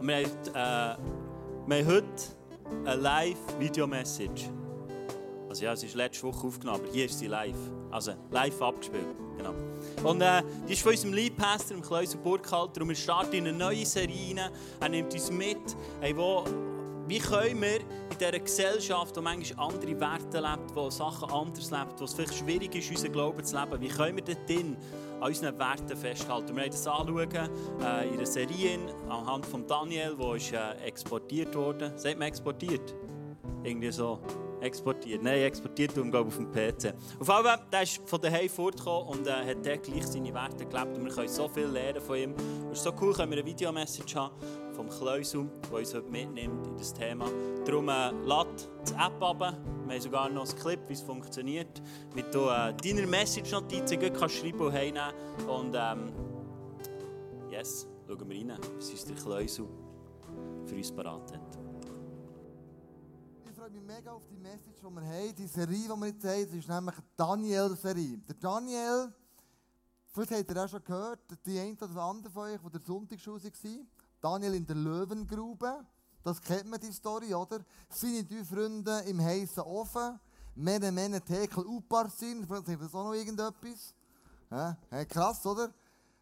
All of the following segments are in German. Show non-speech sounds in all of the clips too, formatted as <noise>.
Und wir haben, äh, wir haben heute eine Live-Video-Message. Also ja, es ist letzte Woche aufgenommen, aber hier ist sie live. Also live abgespielt, genau. Und äh, die ist von unserem Leadpastor, dem Kleusel Burkhalter, und wir starten in eine neue Serie rein. Er nimmt uns mit, hey, wo, wie können wir in dieser Gesellschaft, die manchmal andere Werte lebt, wo Sachen anders lebt, wo es vielleicht schwierig ist, unseren Glauben zu leben, wie können wir dort drin an unseren Werten festhalten? Wir werden das anschauen äh, in einer Serie anhand von Daniel, der ist, äh, exportiert wurde. Sagt man exportiert? Irgendwie so. Exportiert. Nein, exportiert tun wir auf dem PC. Auf jeden Fall, der ist von daheim fortgekommen und äh, hat dort gleich seine Werte gelebt. Und wir können so viel lernen von ihm. Es ist so cool, können wir eine Videomessage haben vom Kleusel, der uns heute mitnimmt in das Thema. Darum äh, lad die App ab. Wir haben sogar noch ein Clip, wie es funktioniert. Mit du äh, deiner Message-Notizen kannst schreiben und heimnehmen. Und ähm, yes, schauen wir rein, was uns der Kleusel für uns parat hat. Freue mich mega auf die Message, die wir haben, die Serie, die wir jetzt haben. Das ist nämlich die Daniel-Serie. Der Daniel, vielleicht habt ihr auch schon gehört, die eine oder andere von euch, die der Sonntagsschule war, Daniel in der Löwengrube. Das kennt man, die Story, oder? Seine drei Freunde im heißen Ofen. Mene, Mene, Tekel, Uparsin. Vielleicht sagt das auch noch irgendetwas. Ja, krass, oder?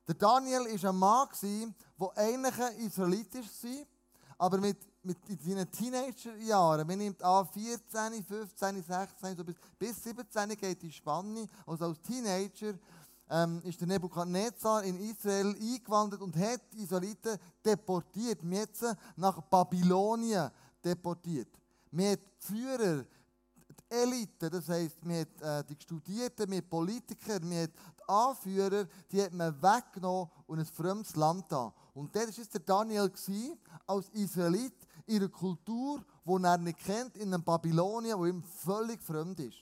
Der Daniel war ein Mann, der eigentlich ein Israelitisch war, aber mit, mit in seinen Teenagerjahren, man nimmt an 14, 15, 16, so bis, bis 17 geht die Spanne, also als Teenager, ähm, ist der Nebukadnezar in Israel eingewandert und hat die Israeliten deportiert. Jetzt nach Babylonien deportiert. Wir hat die Führer, die Elite, das heisst, wir hat äh, die Studierten, wir Politiker, wir hat die Anführer, die hat man weggenommen und ein fremdes Land da. Und das war der Daniel als Israelit einer Kultur, die er nicht kennt, in einem Babylonien, wo ihm völlig fremd ist.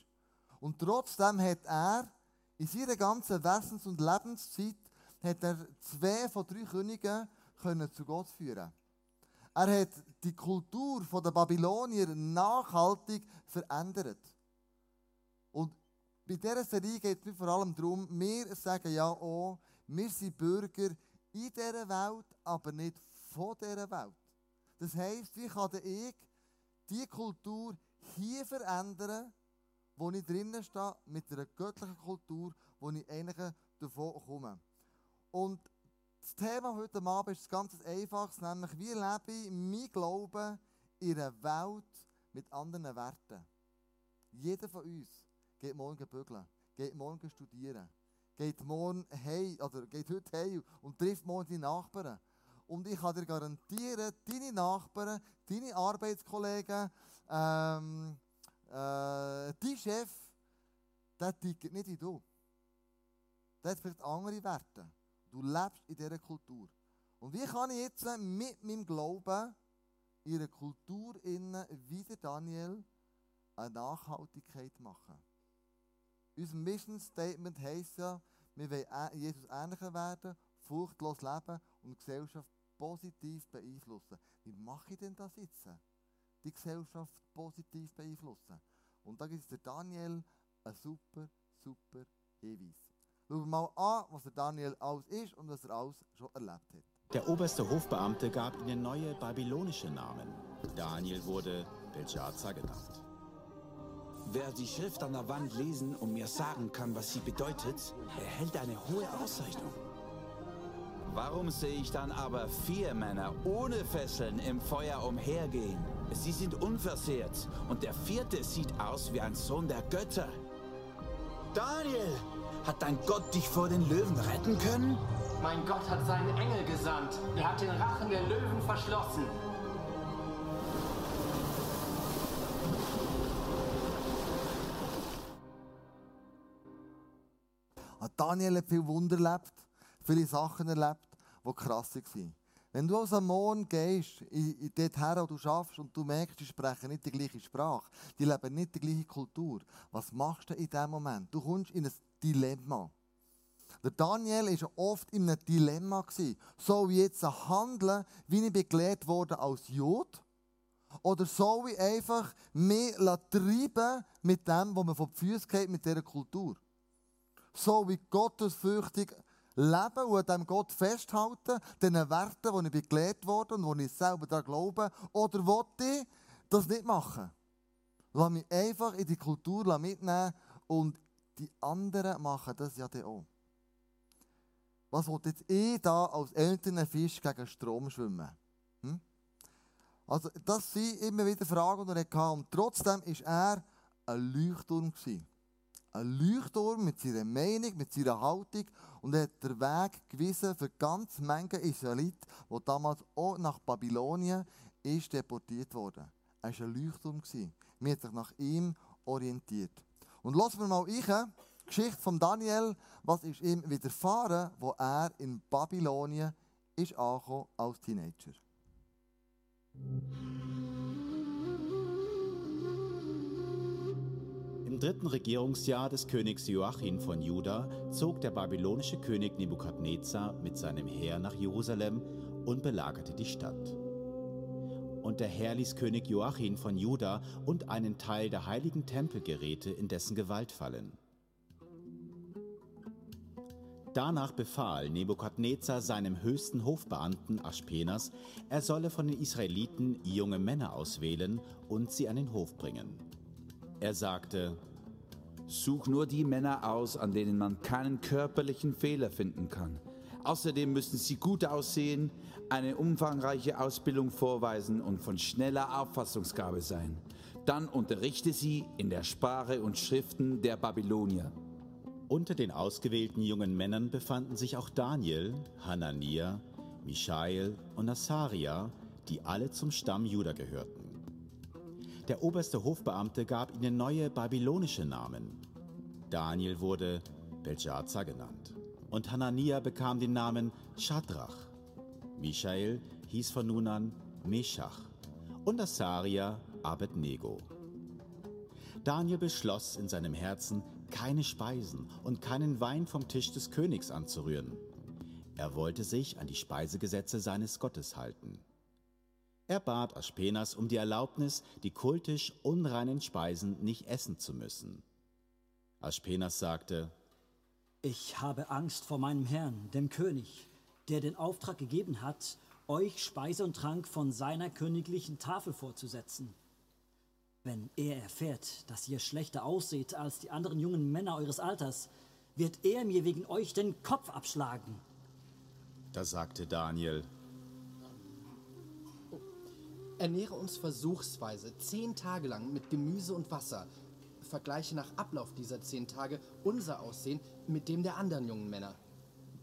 Und trotzdem hat er in seiner ganzen Wessens- und Lebenszeit hat er zwei von drei Königen können zu Gott führen. Er hat die Kultur der Babylonier nachhaltig verändert. Und bei dieser Serie geht es mir vor allem darum, wir sagen ja auch, wir sind Bürger in dieser Welt, aber nicht von dieser Welt. Das heisst, wie kann ich die Kultur hier verändern, wo ich drinnen stehe, mit einer göttlichen Kultur, wo ich eigentlich davon komme. Und das Thema heute Abend ist ganz einfach, nämlich wie lebe ich mein Glauben in einer Welt mit anderen Werten. Jeder von uns geht morgen bügeln, geht morgen studieren, geht morgen hey, oder geht heute hey und trifft morgen die Nachbarn. Und ich kann dir garantieren, deine Nachbarn, deine Arbeitskollegen, ähm, äh, dein Chef, der tickt nicht wie du. Der hat vielleicht andere Werte. Du lebst in dieser Kultur. Und wie kann ich jetzt mit meinem Glauben in einer Kultur wie der Daniel, eine Nachhaltigkeit machen? Unser Mission Statement heisst ja, wir wollen Jesus ähnlicher werden, furchtlos leben und Gesellschaft positiv beeinflussen. Wie mache ich denn das jetzt? Die Gesellschaft positiv beeinflussen. Und da gibt es der Daniel einen super, super Hinweis. Schauen wir mal an, was der Daniel alles ist und was er alles schon erlebt hat. Der oberste Hofbeamte gab ihnen neue babylonische Namen. Daniel wurde Belshazzar genannt. Wer die Schrift an der Wand lesen und mir sagen kann, was sie bedeutet, erhält eine hohe Auszeichnung. Warum sehe ich dann aber vier Männer ohne Fesseln im Feuer umhergehen? Sie sind unversehrt und der vierte sieht aus wie ein Sohn der Götter. Daniel, hat dein Gott dich vor den Löwen retten können? Mein Gott hat seinen Engel gesandt. Er hat den Rachen der Löwen verschlossen. Daniel hat viel Wunder erlebt, viele Sachen erlebt, die krass waren. Wenn du also am Morgen gehst, in, in dort her, wo du schaffst und du merkst, die sprechen nicht die gleiche Sprache, die leben nicht die gleiche Kultur, was machst du in dem Moment? Du kommst in ein Dilemma. Der Daniel war oft in einem Dilemma. Soll ich jetzt handeln, wie ich begleitet wurde als Jod? Oder soll ich einfach mehr treiben mit dem, was man von den Füßen geht, mit dieser Kultur? Soll ich gottesfürchtig leben und an diesem Gott festhalten, den Werten, die ich gelehrt wurde und wo ich selber daran glaube? Oder wollte ich das nicht machen? Lass mich einfach in die Kultur mitnehmen und die anderen machen das ja auch. Was wollte jetzt ich da als älterer Fisch gegen Strom schwimmen? Hm? Also, das sind immer wieder Fragen, die er hatte. Und trotzdem war er ein Leuchtturm. Ein Leuchtturm mit seiner Meinung, mit seiner Haltung und hat den Weg gewiesen für ganz Menge Israeliten, die damals auch nach Babylonien ist deportiert wurden. Er war ein Leuchtturm. Man hat sich nach ihm orientiert. Und lassen wir mal rein, die Geschichte von Daniel, was ist ihm widerfahren, wo er in Babylonien ist angekommen als Teenager. Im dritten Regierungsjahr des Königs Joachim von Juda zog der babylonische König Nebukadnezar mit seinem Heer nach Jerusalem und belagerte die Stadt. Und der Herr ließ König Joachim von Juda und einen Teil der heiligen Tempelgeräte in dessen Gewalt fallen. Danach befahl Nebukadnezar seinem höchsten Hofbeamten Aspenas, er solle von den Israeliten junge Männer auswählen und sie an den Hof bringen. Er sagte, Such nur die Männer aus, an denen man keinen körperlichen Fehler finden kann. Außerdem müssen sie gut aussehen, eine umfangreiche Ausbildung vorweisen und von schneller Auffassungsgabe sein. Dann unterrichte sie in der Sprache und Schriften der Babylonier. Unter den ausgewählten jungen Männern befanden sich auch Daniel, Hanania, Michael und Asaria, die alle zum Stamm Juda gehörten. Der oberste Hofbeamte gab ihnen neue babylonische Namen. Daniel wurde Belshazzar genannt und Hanania bekam den Namen Shadrach. Michael hieß von nun an Meshach und Asaria Abednego. Daniel beschloss in seinem Herzen, keine Speisen und keinen Wein vom Tisch des Königs anzurühren. Er wollte sich an die Speisegesetze seines Gottes halten. Er bat Aspenas um die Erlaubnis, die kultisch unreinen Speisen nicht essen zu müssen. Aspenas sagte, Ich habe Angst vor meinem Herrn, dem König, der den Auftrag gegeben hat, euch Speise und Trank von seiner königlichen Tafel vorzusetzen. Wenn er erfährt, dass ihr schlechter ausseht als die anderen jungen Männer eures Alters, wird er mir wegen euch den Kopf abschlagen. Da sagte Daniel, Ernähre uns versuchsweise zehn Tage lang mit Gemüse und Wasser. Vergleiche nach Ablauf dieser zehn Tage unser Aussehen mit dem der anderen jungen Männer.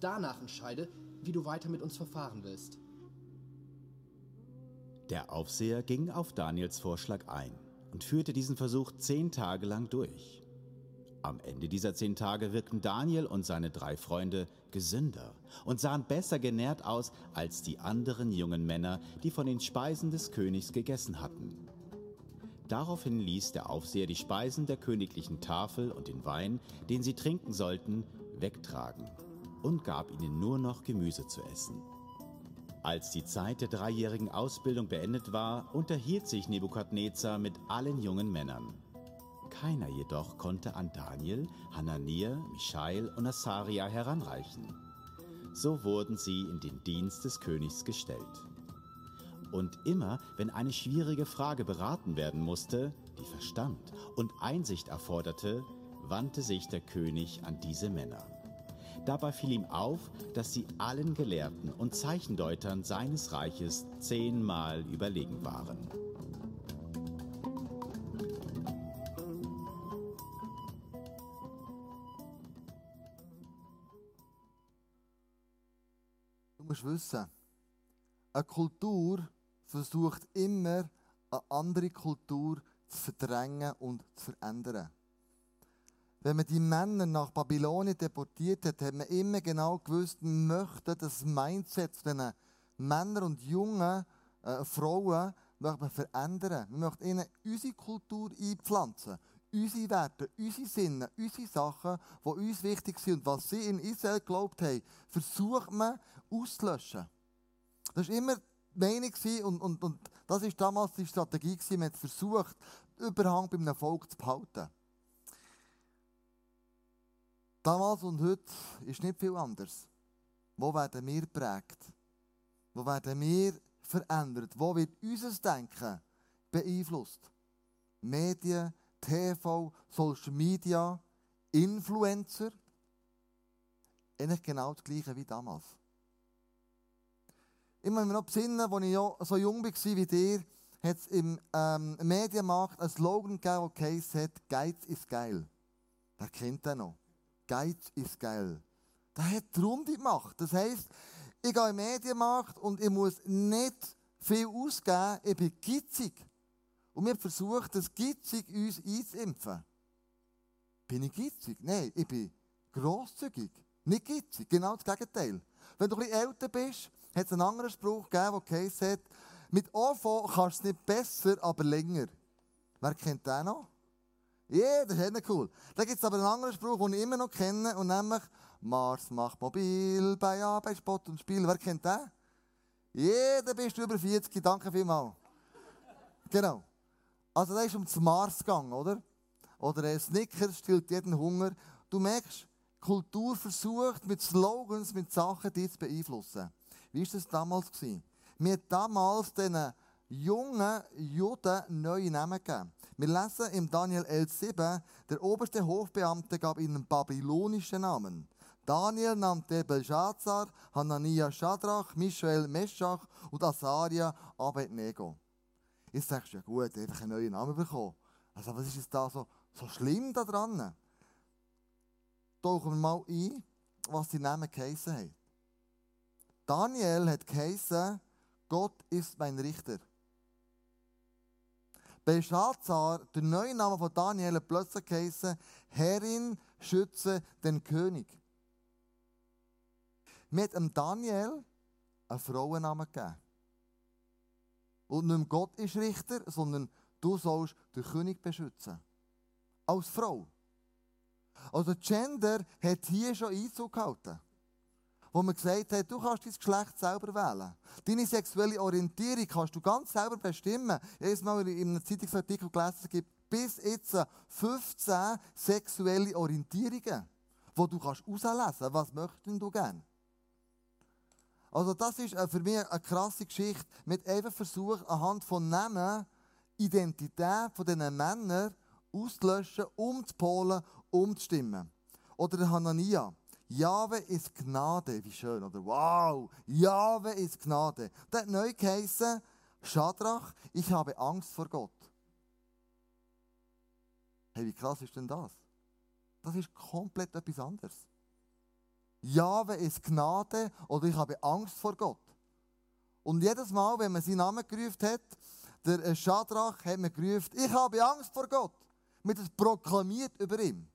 Danach entscheide, wie du weiter mit uns verfahren willst. Der Aufseher ging auf Daniels Vorschlag ein und führte diesen Versuch zehn Tage lang durch. Am Ende dieser zehn Tage wirkten Daniel und seine drei Freunde gesünder und sahen besser genährt aus als die anderen jungen Männer, die von den Speisen des Königs gegessen hatten. Daraufhin ließ der Aufseher die Speisen der königlichen Tafel und den Wein, den sie trinken sollten, wegtragen und gab ihnen nur noch Gemüse zu essen. Als die Zeit der dreijährigen Ausbildung beendet war, unterhielt sich Nebukadnezar mit allen jungen Männern. Keiner jedoch konnte an Daniel, Hanania, Michael und Asaria heranreichen. So wurden sie in den Dienst des Königs gestellt. Und immer, wenn eine schwierige Frage beraten werden musste, die Verstand und Einsicht erforderte, wandte sich der König an diese Männer. Dabei fiel ihm auf, dass sie allen Gelehrten und Zeichendeutern seines Reiches zehnmal überlegen waren. Du musst wissen, eine Kultur versucht immer, eine andere Kultur zu verdrängen und zu verändern. Wenn man die Männer nach Babylonien deportiert hat, hat man immer genau gewusst, man möchte das Mindset von diesen Männern und jungen äh, Frauen möchte man verändern. Man möchte ihnen unsere Kultur einpflanzen. Unsere Werte, unsere Sinne, unsere Sachen, die uns wichtig sind und was sie in Israel geglaubt haben, versucht man auszulöschen. Das war immer die Meinung und, und, und das war damals die Strategie. Man hat versucht, Überhang bei einem Volk zu behalten. Damals und heute ist nicht viel anders. Wo werden wir geprägt? Wo werden wir verändert? Wo wird unser Denken beeinflusst? Medien, TV, Social Media, Influencer. Eigentlich genau das Gleiche wie damals. Ich muss mich noch besinnen, als ich so jung war wie dir, hat es im ähm, Medienmarkt einen Slogan gegeben, der heisst, Geiz ist geil. Wer kennt den noch? Geiz ist geil. Der hat die Runde gemacht. Das heisst, ich gehe im Medienmarkt und ich muss nicht viel ausgeben, ich bin gitzig. Und wir versuchen, das gitzig uns einzuimpfen. Bin ich gitzig? Nein, ich bin grosszügig. Nicht gitzig, genau das Gegenteil. Wenn du ein bisschen älter bist, hat es einen anderen Spruch gegeben, der heisst, mit OV kannst du es nicht besser, aber länger. Wer kennt den noch? Ja, das ist nicht cool. Da gibt es aber einen anderen Spruch, den ich immer noch kenne, und nämlich Mars macht mobil, bei A, bei Sport und Spiel. Wer kennt den? Jeder bist du über 40, danke vielmals. Genau. Also da ist um das Mars gegangen, oder? Oder ein Snickers stillt jeden Hunger. Du merkst, Kultur versucht mit Slogans, mit Sachen, die zu beeinflussen. Wie war das damals? Gewesen? Wir haben damals diesen jungen Juden neue Namen gegeben. Wir lesen im Daniel 11,7, der oberste Hofbeamte gab ihnen babylonische Namen. Daniel nannte Belshazzar, Hanania Shadrach, Michael Meschach und Asaria Abednego. Jetzt sagst du, ja gut, einfach einen neuen Namen bekommen. Also was ist jetzt da so, so schlimm daran? Tauchen wir mal ein, was die Namen geheissen haben. Daniel hat geheissen, Gott ist mein Richter. Belshazzar, der neue Name von Daniel, hat plötzlich geheißen, Herrin, schütze den König. Mit dem Daniel einen Frauennamen gegeben. Und nicht Gott ist Richter, sondern du sollst den König beschützen. Als Frau. Also Gender hat hier schon Einzug gehalten wo man gesagt hat, du kannst dein Geschlecht selber wählen. Deine sexuelle Orientierung kannst du ganz selber bestimmen. Jedes Mal in einem Zeitungsartikel gelesen, es gibt bis jetzt 15 sexuelle Orientierungen, wo du kannst herauslesen was möchtest du gerne. Also das ist äh, für mich eine krasse Geschichte mit einfach Versuch, anhand von Namen Identität von diesen Männern auszulöschen, umzupolen, umzustimmen. Oder der Hanania. Jahwe ist Gnade. Wie schön, oder? Wow! Jahwe ist Gnade. Der hat neu geheißen, Schadrach, ich habe Angst vor Gott. Hey, wie krass ist denn das? Das ist komplett etwas anderes. Jahwe ist Gnade oder ich habe Angst vor Gott. Und jedes Mal, wenn man seinen Namen gerufen hat, der Schadrach hat man gerufen, ich habe Angst vor Gott. Mit das proklamiert über ihm.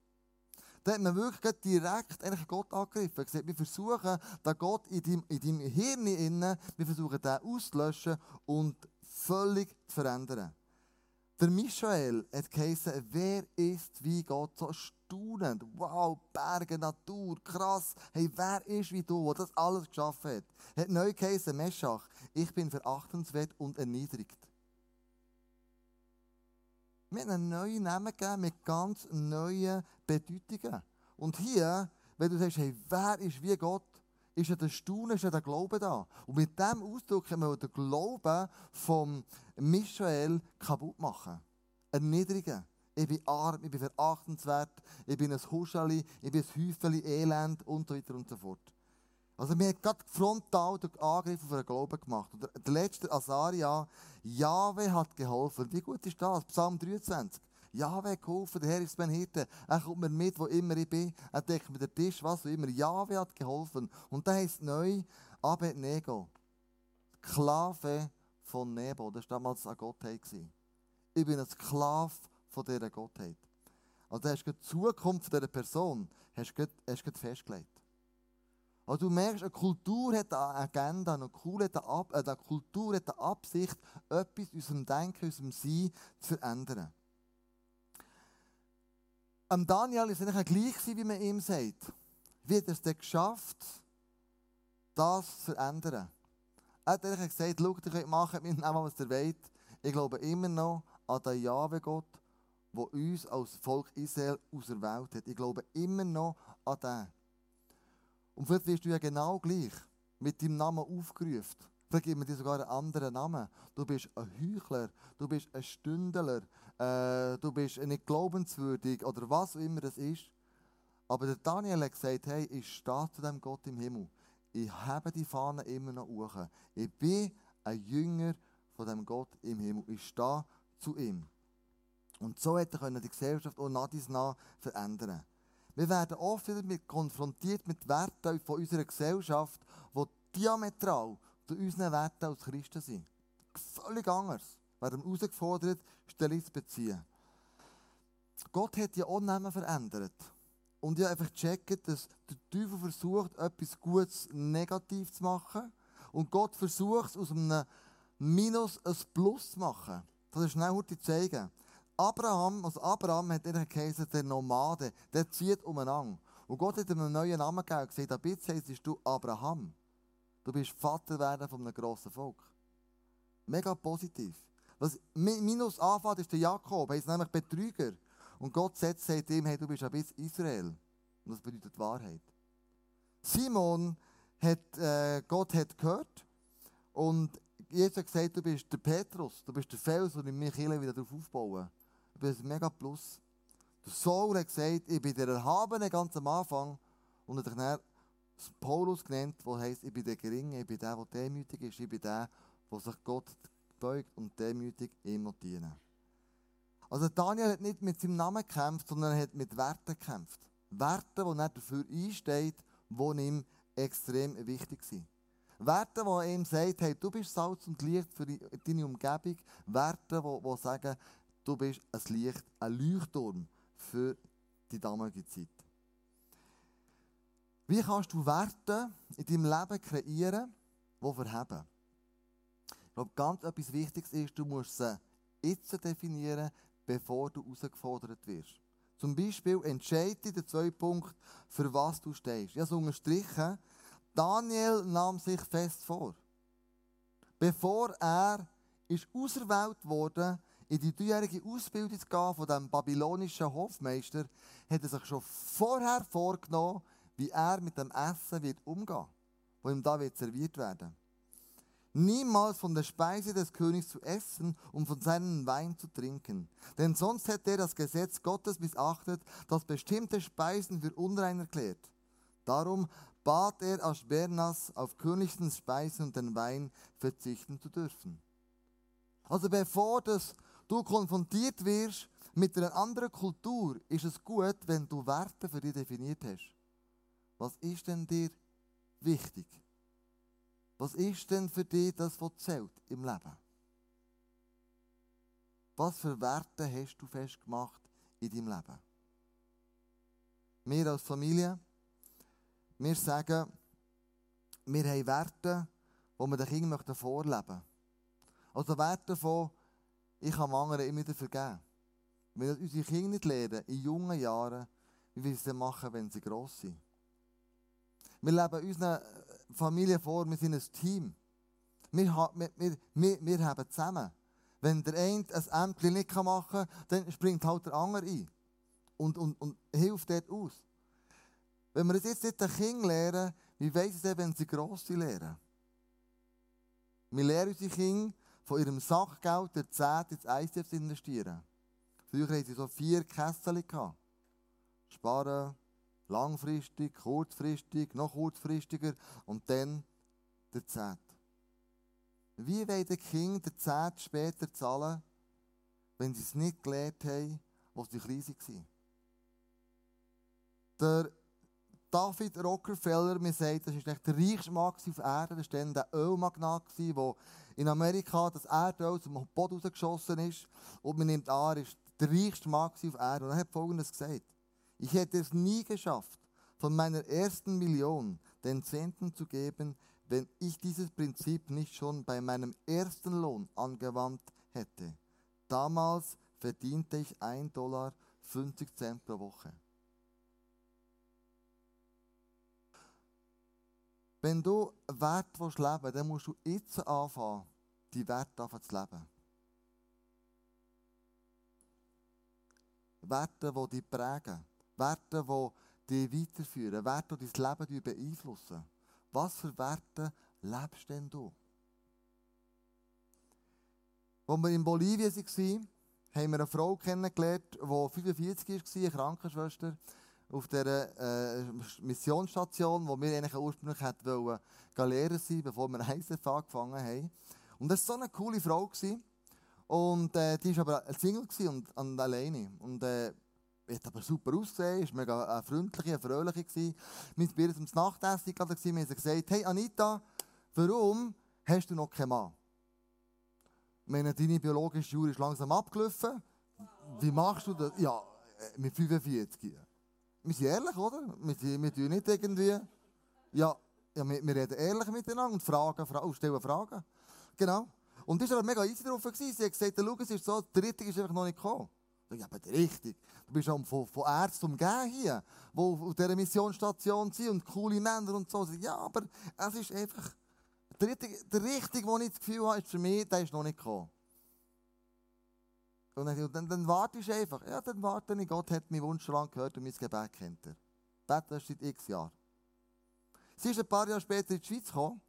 Da hat man wirklich direkt Gott angegriffen. Gesagt, wir versuchen, den Gott in deinem, in deinem Hirn innen, wir versuchen, den auszulöschen und völlig zu verändern. Der Michael hat geheißen, wer ist wie Gott? So staunend. Wow, Berge, Natur, krass. Hey, wer ist wie du, der das alles geschaffen hat? Hat neu geheißen, Meschach, ich bin verachtenswert und erniedrigt. Wir haben einen neuen Namen gegeben mit ganz neuen Bedeutungen. Und hier, wenn du sagst, hey, wer ist wie Gott, ist ja der Staunen, ist ja der Glaube da. Und mit diesem Ausdruck können wir den Glauben von Michael kaputt machen. Erniedrigen. Ich bin arm, ich bin verachtenswert, ich bin ein Huscheli, ich bin ein Häufeli Elend und so weiter und so fort. Also wir haben gerade frontal den Angriff auf den Glauben gemacht. Und der letzte Asaria, Jahwe hat geholfen. Wie gut ist das? Psalm 23. Jahwe geholfen, der Herr ist mein Hirte. Er kommt mir mit, wo immer ich bin. Er deckt mir den Tisch, was auch immer. Jahwe hat geholfen. Und da heißt neu Abednego. Sklave von Nebo. Das war damals eine Gottheit. Ich bin ein Sklave von dieser Gottheit. Also hast du die Zukunft dieser Person hast du festgelegt. Also du merkst, eine Kultur hat eine Agenda, eine eine, Kultur hat eine Absicht, etwas in unserem Denken, in unserem Sein zu verändern. Am Daniel ist es eigentlich gleich, wie man ihm sagt. Wie hat er es denn geschafft, das zu verändern? Er hat eigentlich gesagt, schau, ihr könnt machen mit dem, was ihr wollt. Ich glaube immer noch an den Jahwe-Gott, der uns als Volk Israel auserwählt hat. Ich glaube immer noch an den. Und vielleicht wirst du ja genau gleich mit deinem Namen aufgerufen. Vielleicht gibt man dir sogar einen anderen Namen. Du bist ein Heuchler, du bist ein Stündler, äh, du bist nicht glaubenswürdig oder was auch immer das ist. Aber der Daniel hat gesagt, hey, ich stehe zu dem Gott im Himmel. Ich habe die Fahne immer noch hoch. Ich bin ein Jünger von dem Gott im Himmel. Ich stehe zu ihm. Und so hätte er die Gesellschaft auch nach dies nach verändern Wir werden oft wieder konfrontiert mit Werten von unserer Gesellschaft, die diametral zu unseren Werten als Christen sind. Völlig anders. Wir werden herausgefordert, Stellung zu beziehen. Gott hat ja auch Namen verändert. Und habe einfach gecheckt, dass der Teufel versucht, etwas Gutes negativ zu machen. Und Gott versucht aus einem Minus ein Plus zu machen. Das ist schnell heute zeigen. Abraham, also Abraham hat er geheißen, der Nomade, der zieht umeinander. Und Gott hat ihm einen neuen Namen gegeben und gesagt, ab jetzt heisst du Abraham. Du bist Vater werden von einem grossen Volk. Mega positiv. Was minus anfängt, ist der Jakob, er ist nämlich Betrüger. Und Gott sagt ihm, hey, du bist ein bisschen Israel. Und das bedeutet Wahrheit. Simon hat, äh, Gott hat gehört und Jesus hat gesagt, du bist der Petrus, du bist der Fels, und ich mich wieder darauf aufbauen. Du bist ein mega Plus. Der Saul hat gesagt, ich bin der Erhabene ganz am Anfang und hat dann Paulus genannt, der heisst, ich bin der Geringe, ich bin der, der demütig ist, ich bin der, der sich Gott beugt und demütig ihm dienen. Also Daniel hat nicht mit seinem Namen gekämpft, sondern er hat mit Werten gekämpft. Werte, die er dafür einsteht, die ihm extrem wichtig sind. Werte, die ihm sagt, hey, du bist Salz und Licht für deine Umgebung. Werte, die, die sagen, du bist ein Licht, ein Leuchtturm für die damalige Zeit. Wie kannst du Werte in deinem Leben kreieren, die verheben? Ich glaube, ganz etwas Wichtiges ist, du musst sie jetzt definieren, bevor du herausgefordert wirst. Zum Beispiel entscheide den zwei Punkte, für was du stehst. Habe es unterstrichen. Daniel nahm sich fest vor. Bevor er ist auserwählt wurde, in die dreijährige Ausbildung zu gehen von dem babylonischen Hofmeister, hat er sich schon vorher vorgenommen, wie er mit dem Essen wird umgehen, wo ihm da wird serviert werden. Niemals von der Speise des Königs zu essen und von seinem Wein zu trinken. Denn sonst hätte er das Gesetz Gottes missachtet, das bestimmte Speisen für unrein erklärt. Darum bat er Aschbernas, auf königlichen Speisen und den Wein verzichten zu dürfen. Also bevor das, du konfrontiert wirst mit einer anderen Kultur, ist es gut, wenn du Werte für dich definiert hast. Was ist denn dir wichtig? Was ist denn für dich das, was zählt im Leben? Was für Werte hast du festgemacht in deinem Leben? Wir als Familie, wir sagen, wir haben Werte, die wir den Kindern vorleben möchten. Also Werte von, ich kann anderen immer wieder vergeben. Wenn wir unsere Kinder nicht lernen, in jungen Jahren, wie wir es machen, wenn sie gross sind. Wir leben unsere Familie vor, wir sind ein Team. Wir, wir, wir, wir haben zusammen. Wenn der eine ein Ämtchen nicht machen kann, dann springt halt der andere ein und, und, und hilft dort aus. Wenn wir jetzt nicht den Kindern lernen, wie weiss es wenn sie gross sind, lernen? Wir lernen unsere Kinder, von ihrem Sachgeld der 10 ins ICF zu investieren. Früher hatten sie so vier Kessel. Sparen, langfristig, kurzfristig, noch kurzfristiger und dann der Zehnt. Wie wollen die Kinder den Zehnt später zahlen, wenn sie es nicht gelernt haben, als sie klein waren? Der David Rockefeller, mir sagt, das ist der reichste Mann auf Erden, das war dann der Ölmagnat, der in Amerika das Erdöl zum Boden rausgeschossen ist. Und man nimmt an, er ist der reichste Mann auf Erden. Und er hat Folgendes gesagt. Ich hätte es nie geschafft, von meiner ersten Million den Zehnten zu geben, wenn ich dieses Prinzip nicht schon bei meinem ersten Lohn angewandt hätte. Damals verdiente ich 1 Dollar 50 Cent pro Woche. Wenn du Wert leben willst, dann musst du jetzt anfangen, die Werte zu leben. Werte, die dich prägen. Werte, die dich weiterführen, Werte, die dein Leben beeinflussen. Was für Werte lebst denn du? Als wir in Bolivien waren, haben wir eine Frau kennengelernt, die 45 war, eine Krankenschwester, auf dieser äh, Missionsstation, wo wir eigentlich ursprünglich hätten wollen, lehren sein, bevor wir <laughs> ISF angefangen haben. Und das war so eine coole Frau. Gewesen. Und äh, die war aber Single und, und alleine. Und äh, hat aber super ausgesehen, war mega äh, freundlich, und fröhlich. Gewesen. Wir waren zum Nachtessen eingeladen, wir haben gesagt, hey Anita, warum hast du noch keinen Mann? meine, deine biologische Uhr ist langsam abgelaufen. Wie machst du das? Ja, äh, mit 45. Wir sind ehrlich, oder? Wir, wir tun nicht irgendwie. Ja, ja wir, wir reden ehrlich miteinander und fragen, fra stellen Fragen. Genau. Und war mega easy drauf. Sie hat gesagt, schau, es ist so, der Richtige ist einfach noch nicht gekommen. Ja, aber der Richtige. Du bist auch von, von Ärzten umgeben hier, die auf dieser Missionsstation sind und coole Männer und so. Ja, aber es ist einfach der Richtige, der Richtige, den ich das Gefühl habe, ist für mich, der ist noch nicht gekommen. Und dann, dann, dann warte ich einfach. Ja, dann warte ich. Gott hat meinen Wunsch lange gehört und mein Gebet kennt er. Beten seit x Jahren. Sie ist ein paar Jahre später in die Schweiz gekommen.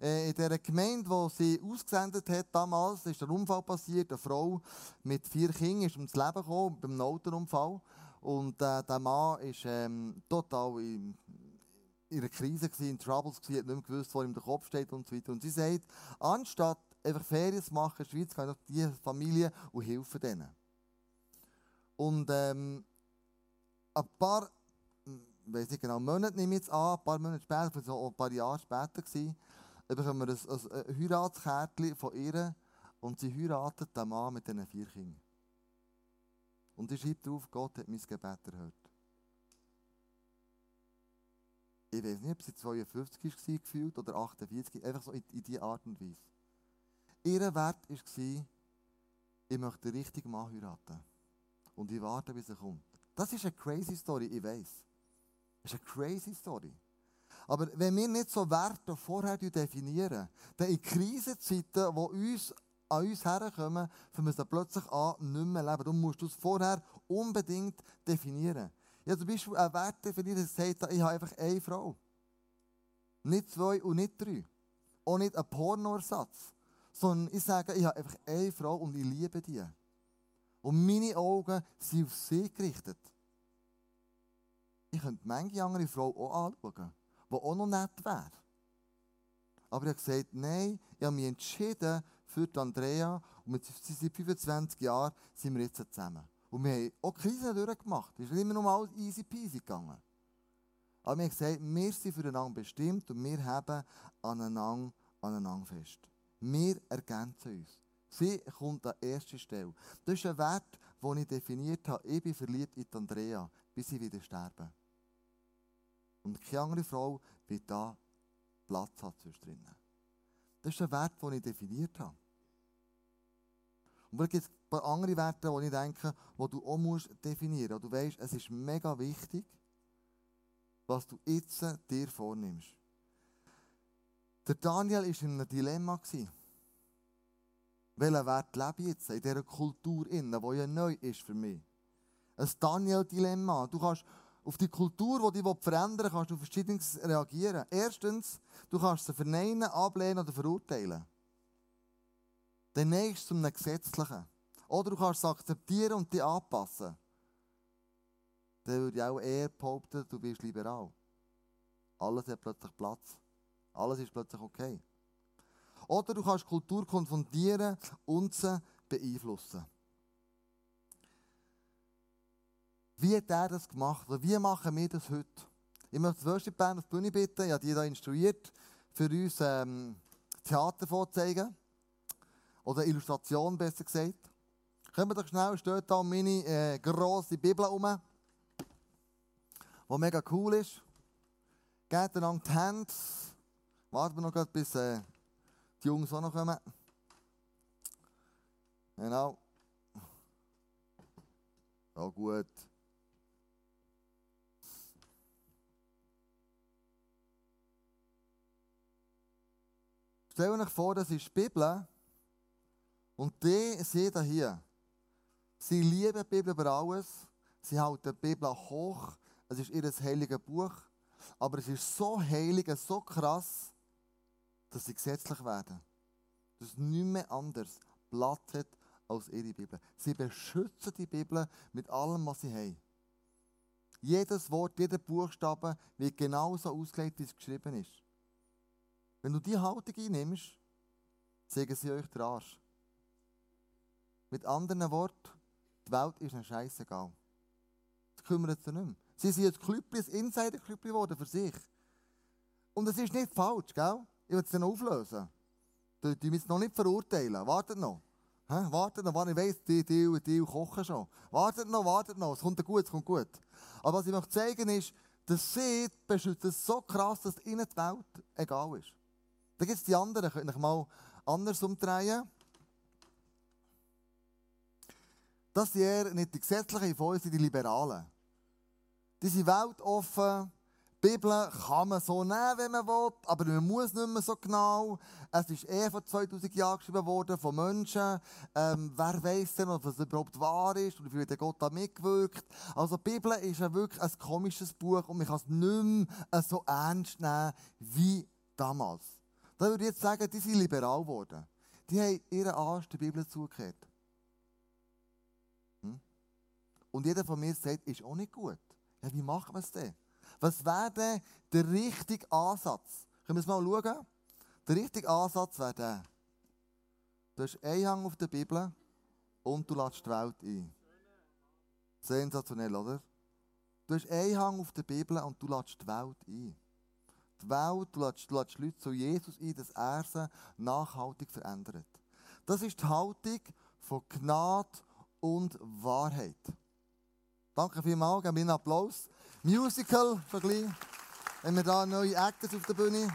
Äh, in der Gemeinde, die sie ausgesendet hat damals, ist ein Unfall passiert. Eine Frau mit vier Kindern ist ums Leben gekommen, beim Autounfall. Und äh, der Mann ist ähm, total in, in einer Krise, gewesen, in Troubles, gewesen, hat nicht mehr gewusst, wo ihm der Kopf steht und so weiter. Und sie sagt, anstatt einfach Ferien zu machen in der Schweiz, gehe ich auf diese Familie und helfe denen. Und ähm, ein paar, ich weiß nicht genau, Monate nehme ich jetzt an, ein paar Monate später, so ein paar Jahre später gewesen, bekommen wir ein, ein Heiratskärtchen von ihr und sie heiratet den Mann mit diesen vier Kindern. Und sie schreibt drauf, Gott hat mein Gebet erhört. ich weiß nicht, ob sie 52 war gefühlt oder 48, einfach so in, in diese Art und Weise. Ihr Wert war, ich möchte den richtigen Mann heiraten. Und ich warte, bis er kommt. Das ist eine crazy Story, ich weiß. Das ist eine crazy Story. Aber wenn wir nicht so Werte vorher definieren, dann in Krisenzeiten, die uns an uns herkommen, fangen wir plötzlich an, nicht mehr leben. Du musst es vorher unbedingt definieren. Ja, zum Beispiel ein Wert definiert, der sagt, ich habe einfach eine Frau. Nicht zwei und nicht drei. Auch nicht ein Pornoersatz. Sondern ich sage, ich habe einfach eine Frau und ich liebe die. Und meine Augen sind auf sie gerichtet. Ich könnte manche andere Frau auch anschauen, die auch noch nett wäre. Aber ich habe gesagt, nein, ich habe mich entschieden für Andrea und mit seit 25 Jahren sind wir jetzt zusammen. Und wir haben auch Krisen durchgemacht. Es ist immer nur alles easy peasy gegangen. Aber wir haben gesagt, wir sind füreinander bestimmt und wir haben aneinander, aneinander fest. Wir ergänzen uns. Sie kommt an erster Stelle. Das ist ein Wert, den ich definiert habe. Ich bin verliebt in Andrea, bis sie wieder sterben. Und keine andere Frau wird da Platz hat drinnen. Das ist ein Wert, den ich definiert habe. Und es gibt ein paar andere Werte, die ich denke, die du auch musst definieren musst. Du weißt, es ist mega wichtig, was du jetzt dir vornimmst. Der Daniel war in einem Dilemma. Welchen Wert lebe ich jetzt in dieser Kultur, die ja neu ist für mich? Ein Daniel-Dilemma. Du kannst auf die Kultur, die dich verändern will, kannst du verschiedenes reagieren. Erstens, du kannst sie verneinen, ablehnen oder verurteilen. Der nächste zum Gesetzlichen. Oder du kannst es akzeptieren und dich anpassen. Dann würde ich auch eher behaupten, du bist liberal. Alles hat plötzlich Platz. Alles ist plötzlich okay. Oder du kannst Kultur konfrontieren und sie beeinflussen. Wie hat er das gemacht? Oder wie machen wir das heute? Ich möchte das Worship Band auf die Bühne bitten. Ich habe die hier instruiert, für uns ähm, Theater vorzeigen. Oder Illustration, besser gesagt. Kommen wir doch schnell, steht da meine äh, grosse Bibel um, die mega cool ist. Geht dann die Hände. Warten wir noch, bis äh, die Jungs auch noch kommen. Genau. Ja, gut. Stell euch vor, das ist die Bibel. Und die sehen hier. Sie lieben die Bibel über alles. Sie halten die Bibel hoch. es ist ihr heiliges Buch, aber es ist so heilig, so krass, dass sie gesetzlich werden. Dass es nicht mehr anders Platz hat als ihre Bibel. Sie beschützen die Bibel mit allem, was sie haben. Jedes Wort, jeder Buchstabe wird genauso ausgelegt, wie es geschrieben ist. Wenn du die Haltung einnimmst, sagen sie euch den Arsch. Mit anderen Worten, die Welt ist ihnen scheißegal. Das kümmert sie nicht mehr. Sie sind jetzt Klüppli, ein Insider-Klüppli geworden für sich. Und es ist nicht falsch, gell? Ich will es dann auflösen. Die, die müssen noch nicht verurteilen. Wartet noch. Hä? Wartet noch, wann ich weiss, die, die, die kochen schon. Wartet noch, wartet noch. Es kommt gut, es kommt gut. Aber was ich möchte zeigen ist, dass sie beschützen so krass, dass ihnen die Welt egal ist. Dann gibt es die anderen, könnt ihr mal anders umdrehen. Das sind eher nicht die gesetzlichen, von uns sind die Liberalen. Die sind weltoffen. Die Bibel kann man so nehmen, wenn man will, aber man muss nicht mehr so genau. Es ist eh vor 2000 Jahren geschrieben worden von Menschen. Ähm, wer weiß denn, ob es überhaupt wahr ist und wie viel Gott da mitgewirkt. Also die Bibel ist ja wirklich ein komisches Buch und man kann es nicht mehr so ernst nehmen wie damals. Da würde ich jetzt sagen, die sind liberal geworden. Die haben ihren Arsch der Bibel zugekehrt. Hm? Und jeder von mir sagt, ist auch nicht gut. Ja, wie machen wir es denn? Was wäre denn der richtige Ansatz? Können wir es mal schauen? Der richtige Ansatz wäre der. Du hast einen Hang auf der Bibel und du lässt die Welt ein. Sensationell, oder? Du hast einen Hang auf der Bibel und du lässt die Welt ein. Die Welt, du lässt, lässt Leute zu Jesus ein, dass er sie nachhaltig verändert. Das ist die Haltung von Gnade und Wahrheit. Danke vielmals, geben wir einen Applaus. Musical-Vergleich. Haben wir da neue Actors auf der Bühne?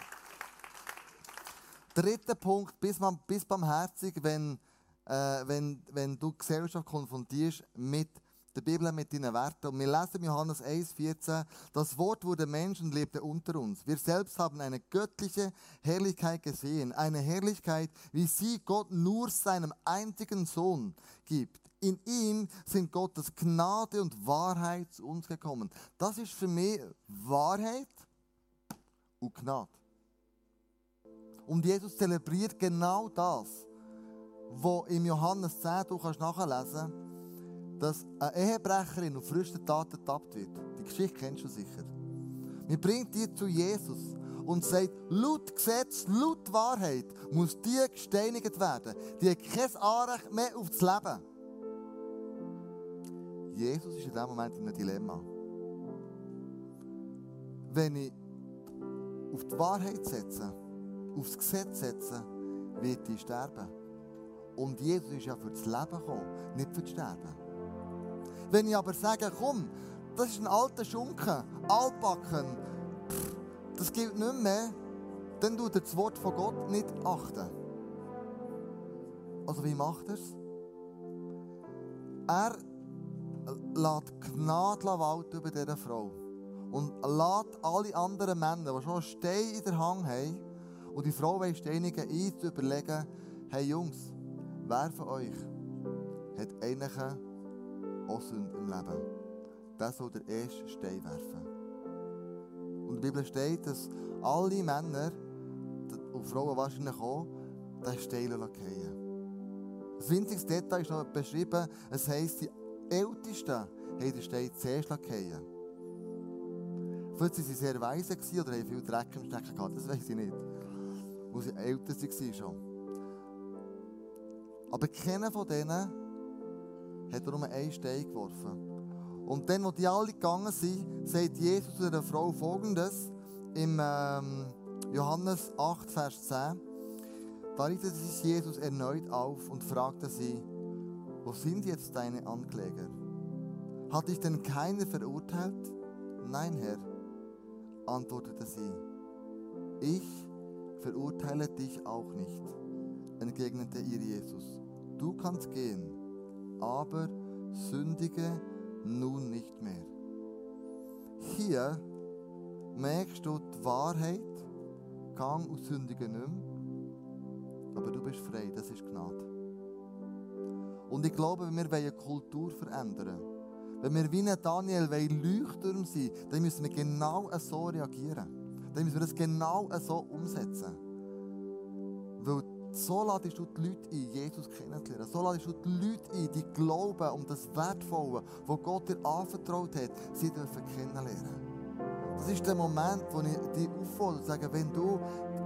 Dritter Punkt, bis, man, bis barmherzig, wenn, äh, wenn, wenn du Gesellschaft konfrontierst mit der Bibel, mit deinen Werten. Und wir lesen Johannes 1,14, das Wort wurde Mensch und lebte unter uns. Wir selbst haben eine göttliche Herrlichkeit gesehen, eine Herrlichkeit, wie sie Gott nur seinem einzigen Sohn gibt. In ihm sind Gottes Gnade und Wahrheit zu uns gekommen. Das ist für mich Wahrheit und Gnade. Und Jesus zelebriert genau das, wo im Johannes 10 du kannst nachlesen dass eine Ehebrecherin auf frühesten Taten ertappt wird. Die Geschichte kennst du sicher. Wir bringt die zu Jesus und sagt, laut Gesetz, laut Wahrheit muss die gesteinigt werden. Die hat kein Anrecht mehr auf das Leben. Jesus ist in diesem Moment in einem Dilemma. Wenn ich auf die Wahrheit setze, aufs Gesetz setze, wird ich sterben. Und Jesus ist ja für das Leben gekommen, nicht für das Sterben. Wenn ich aber sage, komm, das ist ein alter Schunken, altbacken, das gilt nicht mehr, dann tut er das Wort von Gott nicht achten. Also wie macht er es? Er lässt Gnade walten über diese Frau. Und lässt alle anderen Männer, die schon einen Stein in der Hand haben, und die Frau will steinigen, ein zu überlegen, hey Jungs, wer von euch hat eigentlich auch Sünde im Leben? Der soll der erste Stein werfen. Und in der Bibel steht, dass alle Männer und Frauen wahrscheinlich auch den Stein fallen. Das winzigste Detail ist noch beschrieben, es heisst, die Ältesten haben den Stein zuerst fallen. Vielleicht waren sie sehr weise oder haben viel Dreck im Stecken gehabt, das weiß ich nicht. Wo sie älter waren schon. Aber keiner von denen hat nur einen Stein geworfen. Und dann, als die alle gegangen sind, sagt Jesus zu der Frau folgendes im ähm, Johannes 8, Vers 10. Da richtete sich Jesus erneut auf und fragte sie, wo sind jetzt deine Ankläger? Hat dich denn keiner verurteilt? Nein, Herr, antwortete sie. Ich verurteile dich auch nicht, entgegnete ihr Jesus. Du kannst gehen, aber sündige nun nicht mehr. Hier merkst du die Wahrheit, gang und sündige nicht mehr, aber du bist frei, das ist Gnade. Und ich glaube, wir wollen eine Kultur verändern. Wenn wir wie Daniel Leuchtturm sein dann müssen wir genau so reagieren. Dann müssen wir das genau so umsetzen. So ladest du die Leute ein, Jesus kennenzulernen. So ladest du die Leute ein, die glauben um das Wertvolle, was Gott dir anvertraut hat, sie dürfen kennenlernen. Das ist der Moment, wo ich dich auffordere und sage, wenn du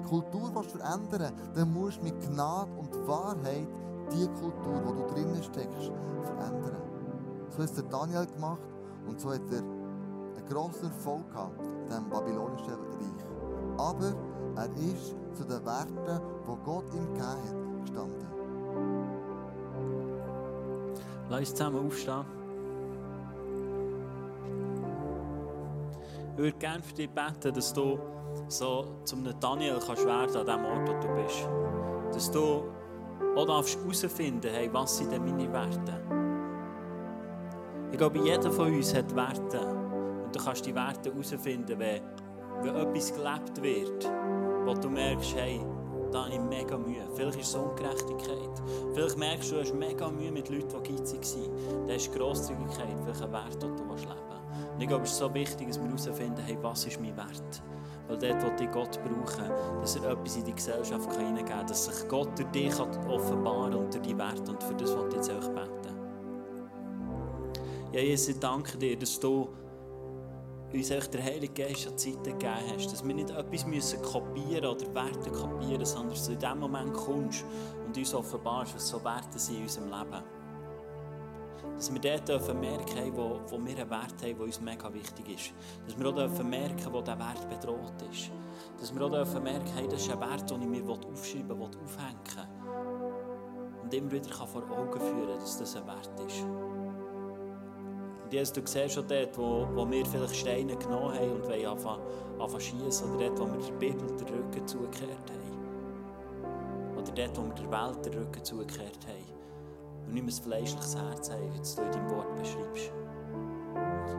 die Kultur verändern willst, dann musst du mit Gnade und Wahrheit die Kultur, wo du drinnen steckst, verändern. So hat der Daniel gemacht und so hat er einen grossen Erfolg gehabt diesem babylonischen Reich. Aber er ist zu den Werten, die Gott ihm gegeben hat, gestanden. Lass uns zusammen aufstehen. Ich würde gerne für dich beten, dass du so zum Daniel kannst werden an dem Ort, wo du bist. Dass du auch herausfinden darfst, hey, was sind denn meine Werte? Ich glaube, jeder von uns hat Werte. Und du kannst die Werte herausfinden, wenn, wenn etwas gelebt wird, wo du merkst, hey, da habe ich mega Mühe. Vielleicht ist es Ungerechtigkeit. Vielleicht merkst du, du hast mega Mühe mit Leuten, die geizig sind. Das ist Grosszügigkeit, welcher Wert du leben willst. Und ich glaube, es ist so wichtig, dass wir herausfinden, hey, was ist mein Wert? Weil dort will ich Gott brauchen, dass er etwas in die Gesellschaft hineingeben kann, dass sich Gott durch dich offenbaren und durch die Werte. Und für das will ich jetzt auch beten. Ja, Jesus, ich danke dir, dass du uns der Heilige Geist an Zeit gegeben hast, dass wir nicht etwas müssen kopieren oder Werte kopieren, sondern dass du in dem Moment kommst und uns offenbarst, was so Werte sind in unserem Leben. Dass wir dort dürfen merken wo, wo wir einen Wert haben, der uns mega wichtig ist. Dass wir auch dürfen merken, wo dieser Wert bedroht ist. Dass wir auch dürfen merken, hey, das ist ein Wert, den ich mir aufschreiben will, aufhängen Und immer wieder vor Augen führen, dass das ein Wert ist. Jesus, du siehst schon dort, wo, wo wir vielleicht Steine genommen haben und wollen anfangen, anfangen schiessen, oder dort, wo wir der Bibel den Rücken zugekehrt haben. Oder dort, wo wir der Welt den Rücken zugekehrt haben. Und nicht mehr ein fleischliches Herz haben, wie du in deinem Wort beschreibst.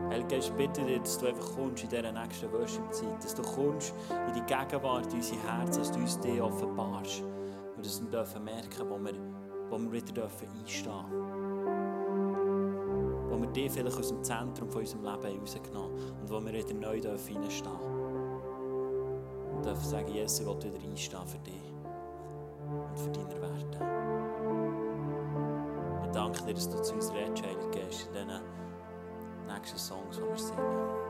Heilige Geist, bitte dir, dass du einfach kommst in dieser nächsten Worship-Zeit, dass du kommst in die Gegenwart, in unsere Herzen, dass du uns die offenbarst. Und dass wir dürfen merken, wo wir, wo wir wieder einstehen dürfen wo wir die vielleicht aus dem Zentrum von unserem Leben rausgenommen und wo wir wieder neu reinstehen dürfen. Und dürfen sagen, Jesus, ich will wieder einstehen für dich und für deine Werte. Wir danken dir, dass du zu uns redest, Heilige Geist, in diesen nächsten Songs, die wir singen.